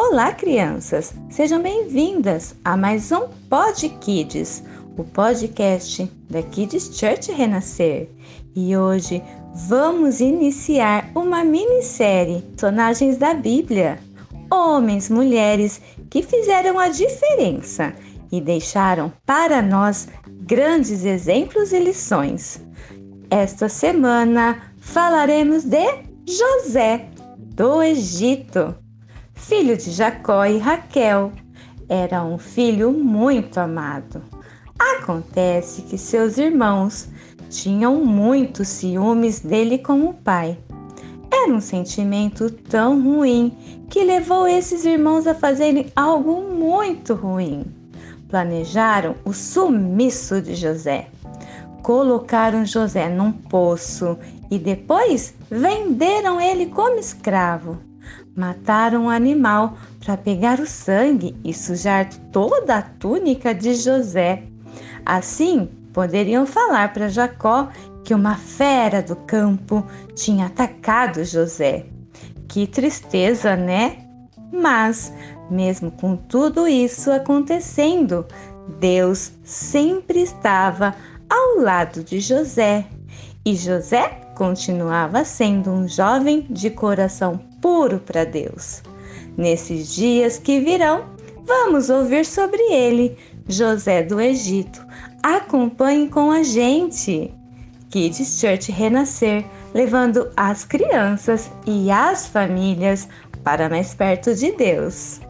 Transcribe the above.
Olá, crianças! Sejam bem-vindas a mais um Pod Kids, o podcast da Kids Church Renascer. E hoje vamos iniciar uma minissérie Personagens da Bíblia. Homens, mulheres que fizeram a diferença e deixaram para nós grandes exemplos e lições. Esta semana falaremos de José do Egito filho de Jacó e Raquel. Era um filho muito amado. Acontece que seus irmãos tinham muitos ciúmes dele como pai. Era um sentimento tão ruim que levou esses irmãos a fazerem algo muito ruim. Planejaram o sumiço de José. Colocaram José num poço e depois venderam ele como escravo mataram um animal para pegar o sangue e sujar toda a túnica de José. Assim, poderiam falar para Jacó que uma fera do campo tinha atacado José. Que tristeza, né? Mas, mesmo com tudo isso acontecendo, Deus sempre estava ao lado de José. E José continuava sendo um jovem de coração puro para Deus. Nesses dias que virão, vamos ouvir sobre ele, José do Egito. Acompanhe com a gente. Kids Church Renascer, levando as crianças e as famílias para mais perto de Deus.